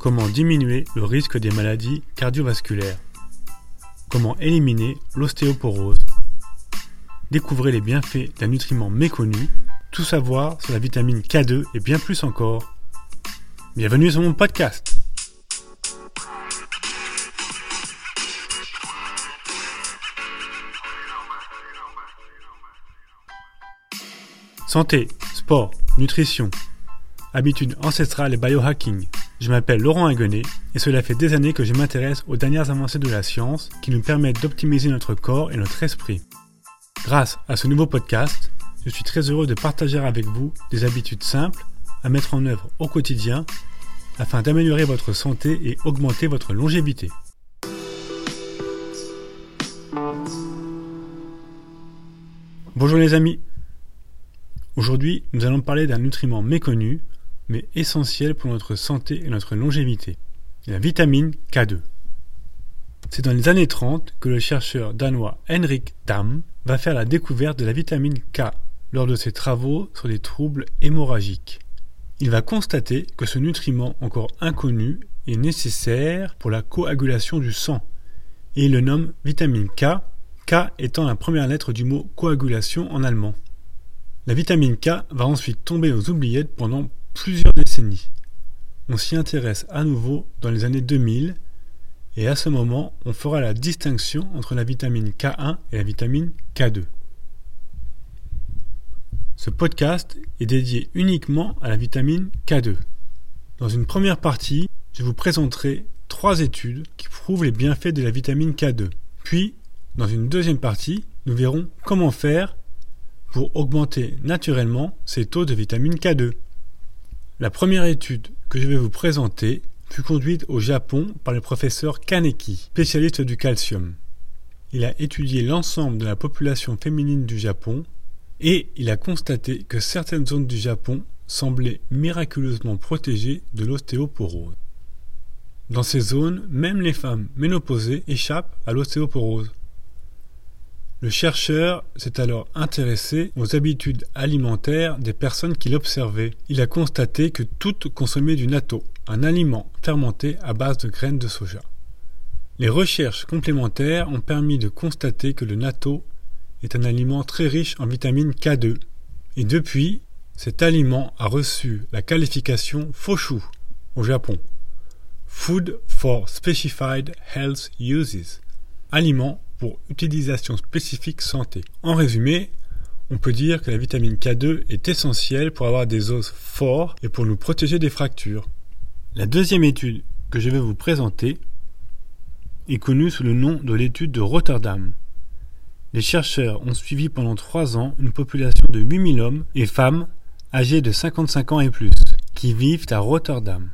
Comment diminuer le risque des maladies cardiovasculaires Comment éliminer l'ostéoporose Découvrez les bienfaits d'un nutriment méconnu, tout savoir sur la vitamine K2 et bien plus encore. Bienvenue sur mon podcast Santé, sport, nutrition, habitudes ancestrales et biohacking. Je m'appelle Laurent Aguenet et cela fait des années que je m'intéresse aux dernières avancées de la science qui nous permettent d'optimiser notre corps et notre esprit. Grâce à ce nouveau podcast, je suis très heureux de partager avec vous des habitudes simples à mettre en œuvre au quotidien afin d'améliorer votre santé et augmenter votre longévité. Bonjour les amis, Aujourd'hui, nous allons parler d'un nutriment méconnu, mais essentiel pour notre santé et notre longévité, la vitamine K2. C'est dans les années 30 que le chercheur danois Henrik Tam va faire la découverte de la vitamine K lors de ses travaux sur les troubles hémorragiques. Il va constater que ce nutriment encore inconnu est nécessaire pour la coagulation du sang, et il le nomme vitamine K, K étant la première lettre du mot coagulation en allemand. La vitamine K va ensuite tomber aux oubliettes pendant plusieurs décennies. On s'y intéresse à nouveau dans les années 2000 et à ce moment, on fera la distinction entre la vitamine K1 et la vitamine K2. Ce podcast est dédié uniquement à la vitamine K2. Dans une première partie, je vous présenterai trois études qui prouvent les bienfaits de la vitamine K2. Puis, dans une deuxième partie, nous verrons comment faire pour augmenter naturellement ces taux de vitamine K2. La première étude que je vais vous présenter fut conduite au Japon par le professeur Kaneki, spécialiste du calcium. Il a étudié l'ensemble de la population féminine du Japon et il a constaté que certaines zones du Japon semblaient miraculeusement protégées de l'ostéoporose. Dans ces zones, même les femmes ménopausées échappent à l'ostéoporose. Le chercheur s'est alors intéressé aux habitudes alimentaires des personnes qu'il observait. Il a constaté que toutes consommaient du natto, un aliment fermenté à base de graines de soja. Les recherches complémentaires ont permis de constater que le natto est un aliment très riche en vitamine K2. Et depuis, cet aliment a reçu la qualification FOSHU au Japon. Food for Specified Health Uses. Aliment pour utilisation spécifique santé. En résumé, on peut dire que la vitamine K2 est essentielle pour avoir des os forts et pour nous protéger des fractures. La deuxième étude que je vais vous présenter est connue sous le nom de l'étude de Rotterdam. Les chercheurs ont suivi pendant trois ans une population de 8000 hommes et femmes âgés de 55 ans et plus qui vivent à Rotterdam.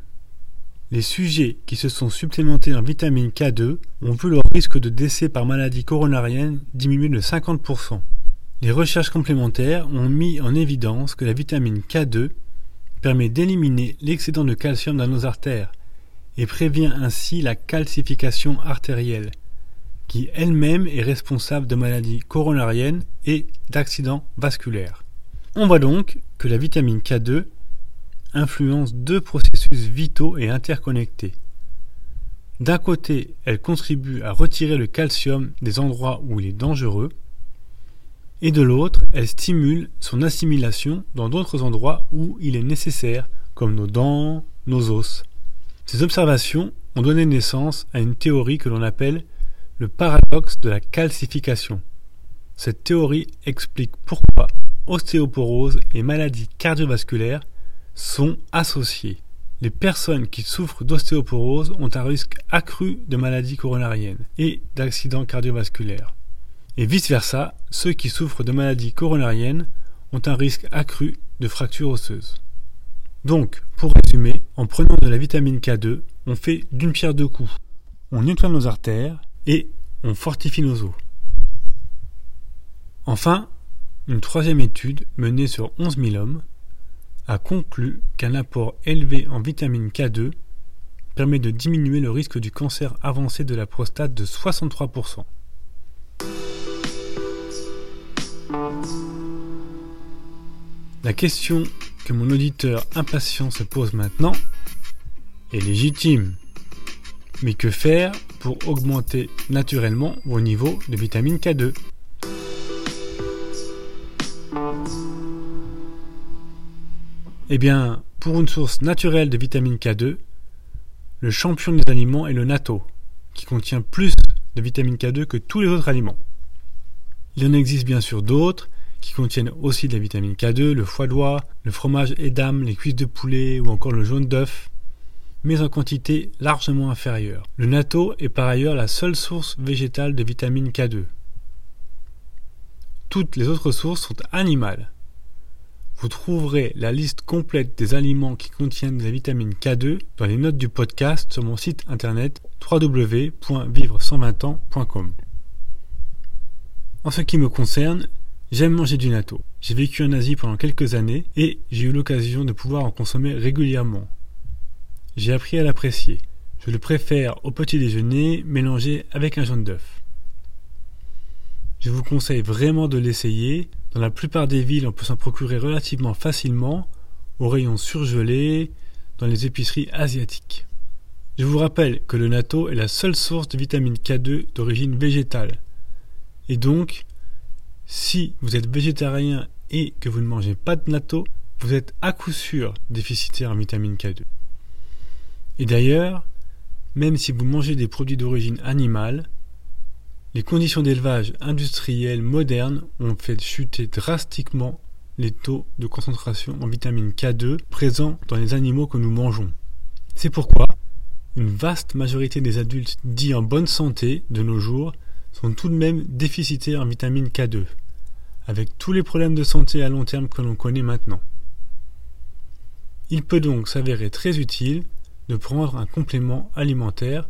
Les sujets qui se sont supplémentés en vitamine K2 ont vu leur risque de décès par maladie coronarienne diminuer de 50%. Les recherches complémentaires ont mis en évidence que la vitamine K2 permet d'éliminer l'excédent de calcium dans nos artères et prévient ainsi la calcification artérielle, qui elle-même est responsable de maladies coronariennes et d'accidents vasculaires. On voit donc que la vitamine K2 influence deux processus vitaux et interconnectés. D'un côté, elle contribue à retirer le calcium des endroits où il est dangereux, et de l'autre, elle stimule son assimilation dans d'autres endroits où il est nécessaire, comme nos dents, nos os. Ces observations ont donné naissance à une théorie que l'on appelle le paradoxe de la calcification. Cette théorie explique pourquoi ostéoporose et maladies cardiovasculaires sont associés. Les personnes qui souffrent d'ostéoporose ont un risque accru de maladies coronariennes et d'accidents cardiovasculaires. Et vice-versa, ceux qui souffrent de maladies coronariennes ont un risque accru de fractures osseuses. Donc, pour résumer, en prenant de la vitamine K2, on fait d'une pierre deux coups. On nettoie nos artères et on fortifie nos os. Enfin, une troisième étude menée sur 11 000 hommes a conclu qu'un apport élevé en vitamine K2 permet de diminuer le risque du cancer avancé de la prostate de 63%. La question que mon auditeur impatient se pose maintenant est légitime. Mais que faire pour augmenter naturellement vos niveaux de vitamine K2 Eh bien, pour une source naturelle de vitamine K2, le champion des aliments est le natto, qui contient plus de vitamine K2 que tous les autres aliments. Il en existe bien sûr d'autres qui contiennent aussi de la vitamine K2, le foie d'oie, le fromage Edam, les cuisses de poulet ou encore le jaune d'œuf, mais en quantité largement inférieure. Le natto est par ailleurs la seule source végétale de vitamine K2. Toutes les autres sources sont animales, vous trouverez la liste complète des aliments qui contiennent la vitamine K2 dans les notes du podcast sur mon site internet www.vivre120ans.com. En ce qui me concerne, j'aime manger du natto. J'ai vécu en Asie pendant quelques années et j'ai eu l'occasion de pouvoir en consommer régulièrement. J'ai appris à l'apprécier. Je le préfère au petit déjeuner mélangé avec un jaune d'œuf. Je vous conseille vraiment de l'essayer dans la plupart des villes, on peut s'en procurer relativement facilement aux rayons surgelés dans les épiceries asiatiques. Je vous rappelle que le natto est la seule source de vitamine K2 d'origine végétale. Et donc, si vous êtes végétarien et que vous ne mangez pas de natto, vous êtes à coup sûr déficitaire en vitamine K2. Et d'ailleurs, même si vous mangez des produits d'origine animale, les conditions d'élevage industriel modernes ont fait chuter drastiquement les taux de concentration en vitamine K2 présents dans les animaux que nous mangeons. C'est pourquoi une vaste majorité des adultes dits en bonne santé de nos jours sont tout de même déficitaires en vitamine K2, avec tous les problèmes de santé à long terme que l'on connaît maintenant. Il peut donc s'avérer très utile de prendre un complément alimentaire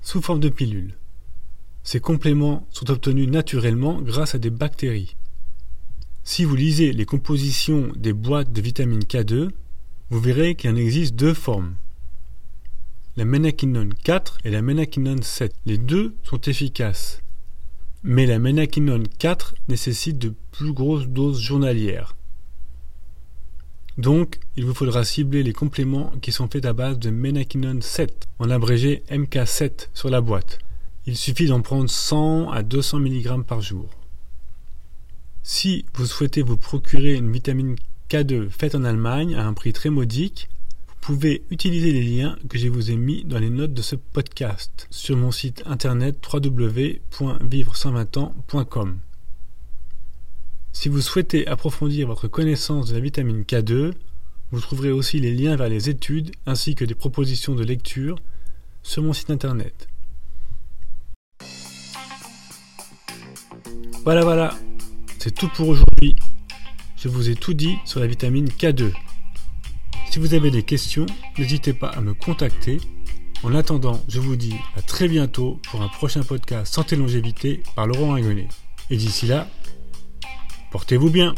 sous forme de pilule. Ces compléments sont obtenus naturellement grâce à des bactéries. Si vous lisez les compositions des boîtes de vitamine K2, vous verrez qu'il en existe deux formes. La ménaquinone 4 et la ménaquinone 7. Les deux sont efficaces. Mais la ménaquinone 4 nécessite de plus grosses doses journalières. Donc, il vous faudra cibler les compléments qui sont faits à base de ménaquinone 7, en abrégé MK7 sur la boîte. Il suffit d'en prendre 100 à 200 mg par jour. Si vous souhaitez vous procurer une vitamine K2 faite en Allemagne à un prix très modique, vous pouvez utiliser les liens que je vous ai mis dans les notes de ce podcast sur mon site internet www.vivre120ans.com. Si vous souhaitez approfondir votre connaissance de la vitamine K2, vous trouverez aussi les liens vers les études ainsi que des propositions de lecture sur mon site internet. Voilà, voilà, c'est tout pour aujourd'hui. Je vous ai tout dit sur la vitamine K2. Si vous avez des questions, n'hésitez pas à me contacter. En attendant, je vous dis à très bientôt pour un prochain podcast Santé Longévité par Laurent Ingonnet. Et d'ici là, portez-vous bien